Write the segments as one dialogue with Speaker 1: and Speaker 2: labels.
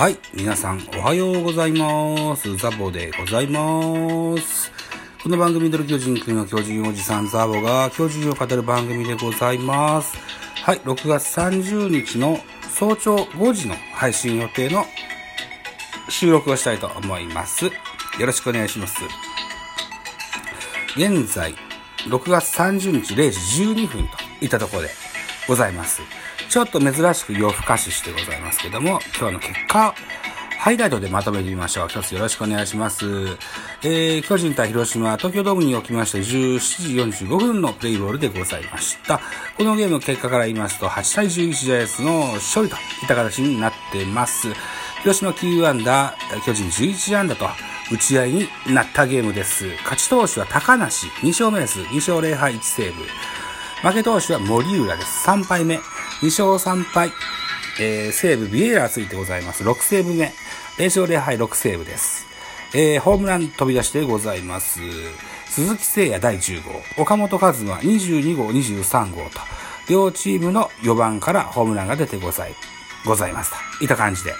Speaker 1: はい、皆さんおはようございます。ザボでございます。この番組ドル巨人くんの巨人おじさんザボが巨人を語る番組でございます。はい、6月30日の早朝5時の配信予定の収録をしたいと思います。よろしくお願いします。現在、6月30日0時12分といったところでございます。ちょっと珍しく夜更かししてございますけども、今日の結果、ハイライトでまとめてみましょう。一つよろしくお願いします。えー、巨人対広島、東京ドームにおきまして17時45分のプレイボールでございました。このゲームの結果から言いますと、8対11ジャイアンツの勝利といった形になってます。広島9安打、巨人11安打と、打ち合いになったゲームです。勝ち投手は高梨、2勝目です。2勝0敗1セーブ。負け投手は森浦です。3敗目。2勝3敗。えー、西武ビエラついてございます。6セーブ目。0勝0敗6セーブです。えー、ホームラン飛び出しでございます。鈴木誠也第10号。岡本和真22号、23号と、両チームの4番からホームランが出てござい、ございますと。いった感じで。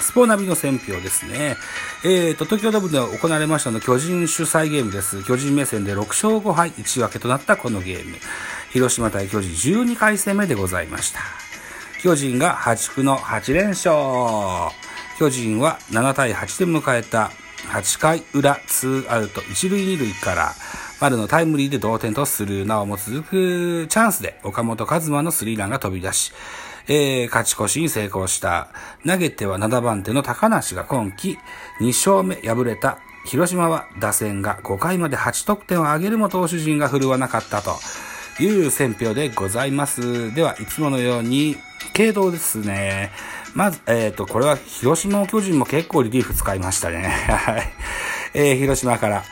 Speaker 1: スポーナビの選票ですね。えーと、東京ドームで行われましたの巨人主催ゲームです。巨人目線で6勝5敗1分けとなったこのゲーム。広島対巨人12回戦目でございました。巨人が破竹の8連勝。巨人は7対8で迎えた8回裏2アウト1塁2塁から丸のタイムリーで同点とするなおも続くチャンスで岡本和真のスリーランが飛び出し、えー、勝ち越しに成功した。投げては7番手の高梨が今季2勝目敗れた広島は打線が5回まで8得点を挙げるも投手陣が振るわなかったという選票でございます。では、いつものように、系統ですね。まず、えっ、ー、と、これは広島巨人も結構リリーフ使いましたね。はい。えー、広島から。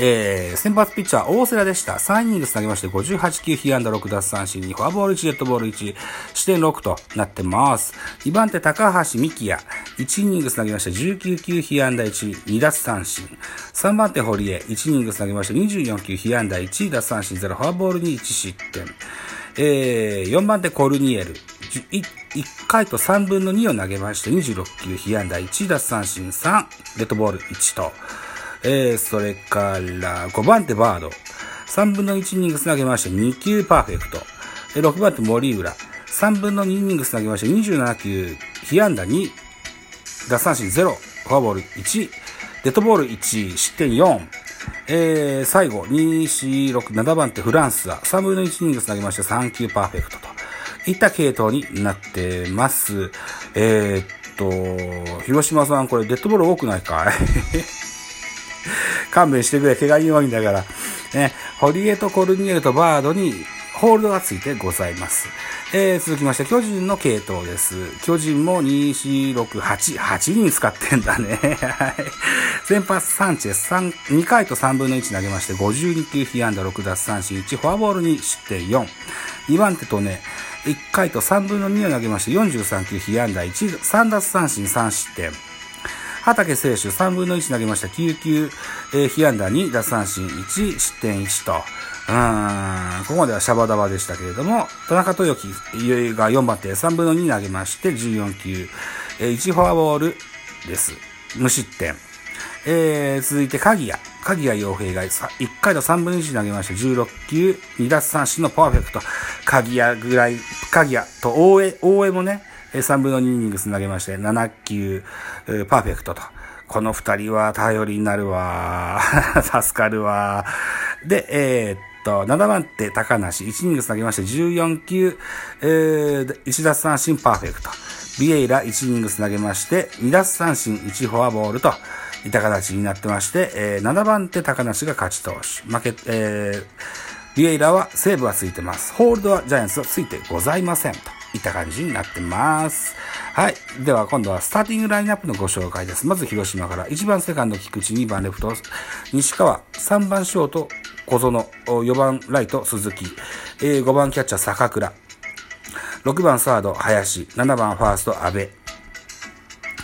Speaker 1: えー、先発ピッチャー、大瀬良でした。3イニングス投げまして、58球、被安打6奪三振に、フォアボール1、デッドボール1、視点6となってます。2番手、高橋幹也。1イニングス投げまして、19球、被安打1、2奪三振。3番手、堀江。1イニングス投げまして、24球、被安打1、奪三振0、フォアボールに1失点。えー、4番手、コルニエル。1, 回と3分の2を投げまして、26球、被安打1、奪三振3、デッドボール1と。えー、それから、5番手バード。3分の1イニングス投げまして、2球パーフェクト。6番手森浦。3分の2イニングス投げまして、27球、被安打2、奪三振0、フォアボール1、デッドボール1、失点4。えー、最後、2、4、6、7番手フランスは、3分の1イニングス投げまして、3球パーフェクトと。いった系統になってます。えー、っと、広島さん、これデッドボール多くないかい？勘弁してくれ、怪我人多いんだから。ね、堀江とコルニエルとバードにホールドがついてございます。えー、続きまして、巨人の系統です。巨人も2、4、6、8、8人使ってんだね。はい。先発サンチェス3、2回と3分の1投げまして、52球被安打6奪三振1、フォアボールに失点4。2番手とね、1回と3分の2を投げまして、43球被安打1、3奪三振3失点。畑選手3分の1投げました9球、えー、被安打2、奪三振1、失点1と。うーん、ここまではシャバダバでしたけれども、田中豊樹が4番手3分の2投げまして14球、えー、1フォアボールです。無失点。えー、続いて鍵谷。鍵谷洋平が1回と3分の1投げまして16球、2奪三振のパーフェクト。鍵谷ぐらい、鍵谷と大江、大江もね、3分の2イニングス投げまして、7球、パーフェクトと。この2人は頼りになるわ。助かるわ。で、えー、っと、7番手、高梨、1イニングス投げまして、14球、えー、1奪三振パーフェクト。ビエイラ、1イニングス投げまして、2奪三振、1フォアボールと、いた形になってまして、えー、7番手、高梨が勝ち投手。負け、えー、ビエイラはセーブはついてます。ホールドはジャイアンツはついてございません。といった感じになってます。はい。では今度はスターティングラインナップのご紹介です。まず広島から1番セカンド菊池、2番レフト西川、3番ショート小園、4番ライト鈴木、5番キャッチャー坂倉、6番サード林、7番ファースト阿部、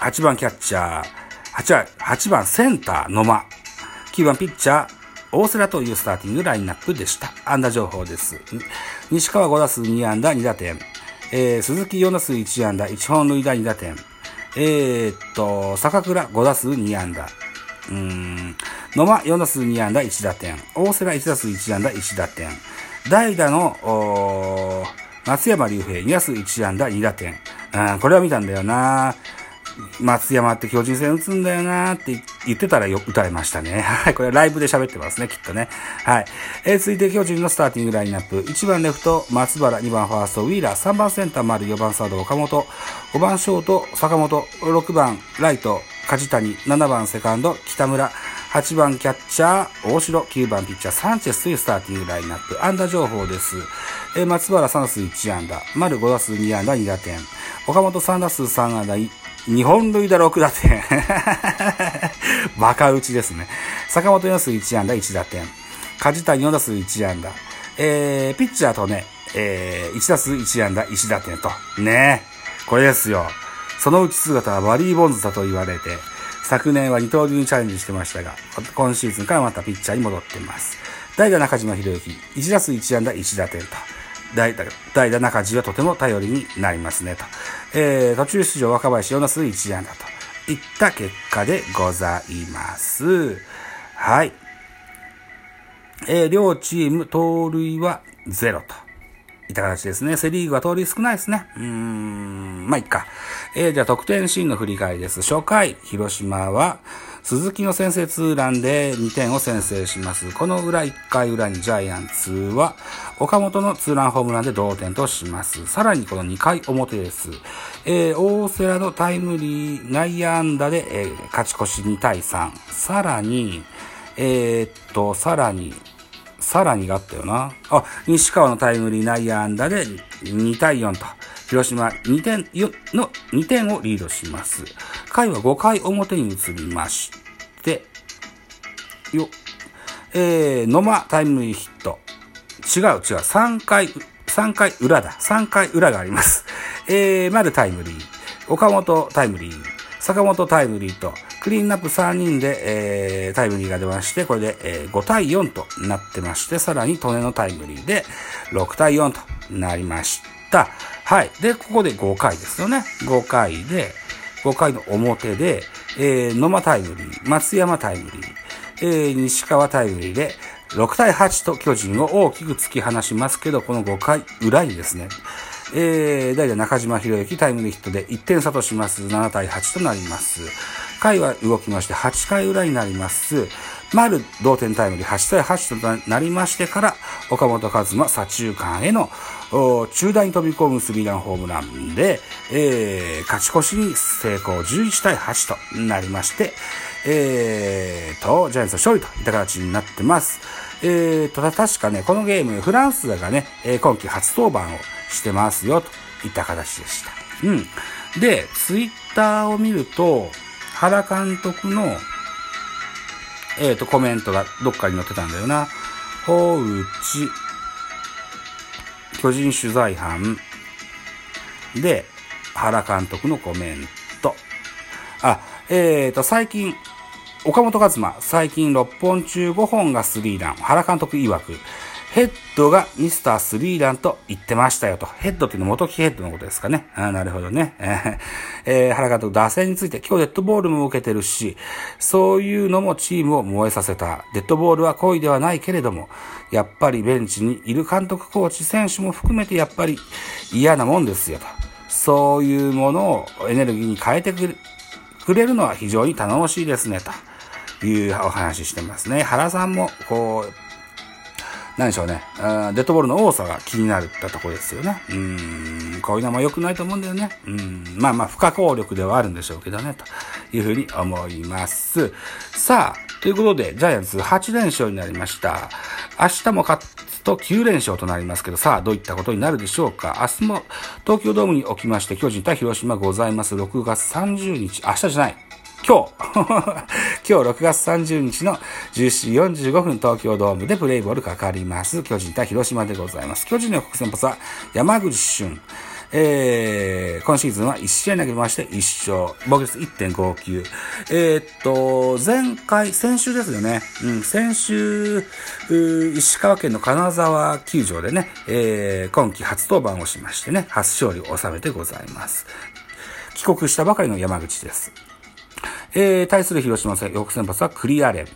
Speaker 1: 8番キャッチャー、8, 8番センター野間、9番ピッチャー大瀬良というスターティングラインナップでした。安打情報です。西川5打数2安打2打点。えー、鈴木4打数1安打1本塁打2打点。えー、っと、坂倉5打数2安打。うーん、野間4打数2安打1打点。大瀬良1打数1安打1打点。代打の、お松山竜平2打数1安打2打点。うん、これは見たんだよな松山って巨人戦打つんだよなーって言ってたらよ、打たれましたね。はい。これライブで喋ってますね、きっとね。はい。えー、続いて巨人のスターティングラインナップ。1番レフト、松原、2番ファースト、ウィーラー、3番センター丸、4番サード、岡本、5番ショート、坂本、6番ライト、梶谷、7番セカンド、北村、8番キャッチャー、大城、9番ピッチャー、サンチェスというスターティングラインナップ。安打情報です。えー、松原3打数1安打、丸5打数2安打2打点、岡本3打数3安打、2本塁打6打点。バカ打ちですね。坂本4打数1安打1打点。梶谷4打数1安打。えー、ピッチャーとね、えー、1打数1安打1打点と。ねこれですよ。そのうち姿はバリー・ボンズだと言われて、昨年は二刀流にチャレンジしてましたが、今シーズンからまたピッチャーに戻っています。代打中島博之、1打数1安打1打点と。代打、代打中地はとても頼りになりますねと。えー、途中出場若林4打数1安打といった結果でございます。はい。えー、両チーム盗塁は0と。いった形ですね。セリーグは盗塁少ないですね。うーん、まあ、いっか。えー、じゃあ得点シーンの振り返りです。初回、広島は、鈴木の先制ツーランで2点を先制します。この裏1回裏にジャイアンツは、岡本のツーランホームランで同点とします。さらにこの2回表です。えー、大瀬良のタイムリー内野安打で、えー、勝ち越し2対3。さらに、えー、っと、さらに、さらにがあったよな。あ、西川のタイムリー内野安打で2対4と。広島2点の2点をリードします。回は5回表に移りまして、よ、えー、野間タイムリーヒット。違う違う、3回、3回裏だ。3回裏があります。えー、丸タイムリー、岡本タイムリー、坂本タイムリーと、クリーンナップ3人で、えー、タイムリーが出まして、これで、えー、5対4となってまして、さらに利根のタイムリーで6対4となりました。はい。で、ここで5回ですよね。5回で、5回の表で、えー、野間タイムリー、松山タイムリー、えー、西川タイムリーで、6対8と巨人を大きく突き放しますけど、この5回裏にですね、えー、代打中島博之タイムリーヒットで1点差とします。7対8となります。回は動きまして、8回裏になります。丸同点タイムリー8対8となりましてから、岡本和真左中間への中段に飛び込むスリーランホームランで、えー、勝ち越しに成功11対8となりまして、えー、と、ジャイアンツ勝利といった形になってます。えー、と、確かね、このゲーム、フランスがね、今季初登板をしてますよ、といった形でした。うん。で、ツイッターを見ると、原監督の、えっ、ー、と、コメントがどっかに載ってたんだよな。大内、巨人取材班で、原監督のコメント。あ、えっ、ー、と、最近、岡本和真、最近6本中5本がスリーラン。原監督曰く、ヘッドがミスタースリーランと言ってましたよと。ヘッドっていうのは元木ヘッドのことですかね。あなるほどね。えー、原監督、打線について今日デッドボールも受けてるし、そういうのもチームを燃えさせた。デッドボールは故意ではないけれども、やっぱりベンチにいる監督、コーチ、選手も含めてやっぱり嫌なもんですよと。そういうものをエネルギーに変えてくれるのは非常に頼もしいですね、というお話してますね。原さんも、こう、何でしょうね、デッドボールの多さが気になるったとこですよね。うん、こういうのも良くないと思うんだよね。うん、まあまあ不可抗力ではあるんでしょうけどね、というふうに思います。さあ、ということで、ジャイアンツ8連勝になりました。明日も勝つと9連勝となりますけど、さあ、どういったことになるでしょうか。明日も東京ドームにおきまして、巨人対広島ございます。6月30日、明日じゃない。今日、今日6月30日の17時45分東京ドームでプレイボールかかります。巨人対広島でございます。巨人の国先発は山口俊。えー、今シーズンは1試合投げまして1勝、防御率1.59。えー、っと、前回、先週ですよね。うん、先週、石川県の金沢球場でね、えー、今季初登板をしましてね、初勝利を収めてございます。帰国したばかりの山口です。えー、対する広島戦、翌先発はクリアレン。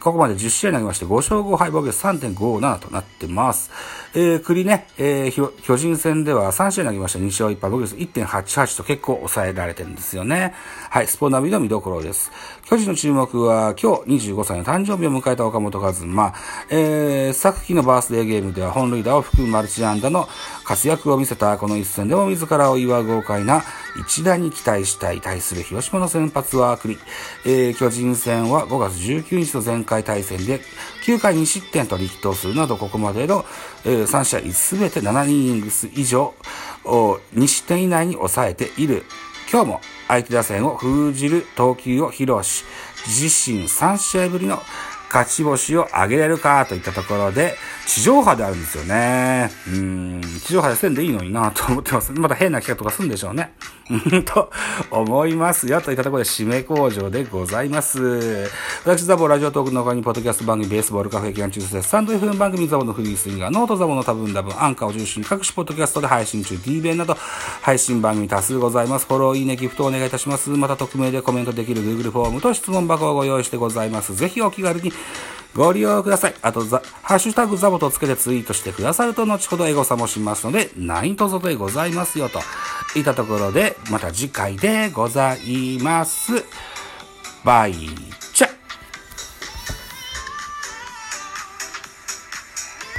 Speaker 1: ここまで10試合投げまして、5勝5敗防御3.57となってます。えー、栗ね、えー、巨人戦では3試合投げました2勝1敗防御率1.88と結構抑えられてるんですよね。はい、スポナビの見どころです。巨人の注目は今日25歳の誕生日を迎えた岡本和真。えー、昨季のバースデーゲームでは本塁打を含むマルチアンダの活躍を見せたこの一戦でも自らを祝う豪快な一打に期待したい対する広島の先発は栗。えー、巨人戦は5月19日の前回対戦で9回2失点と力投するなどここまでの、えー、3試合すべて7イニングス以上を2失点以内に抑えている。今日も相手打線を封じる投球を披露し、自身3試合ぶりの勝ち星を挙げれるかといったところで、地上波であるんですよね。うん、地上波でせんでいいのになと思ってます。また変な企画とかすんでしょうね。うん と、思いますよ。といったところで締め口上でございます。私、ザボラジオトークの他に、ポッドキャスト番組、ベースボールカフェ期間中です。スタンド FM 番組ザボのフリースインガー、ノートザボの多分多分、アンカーを中心に各種ポッドキャストで配信中、D 弁など、配信番組多数ございます。フォロー、いいね、ギフトをお願いいたします。また、匿名でコメントできる Google フォームと質問箱をご用意してございます。ぜひお気軽にご利用ください。あと、ハッシュタグザボとつけてツイートしてくださると、後ほどエゴサもしますので、何卒でございますよ、といったところで、また次回でございます。バイ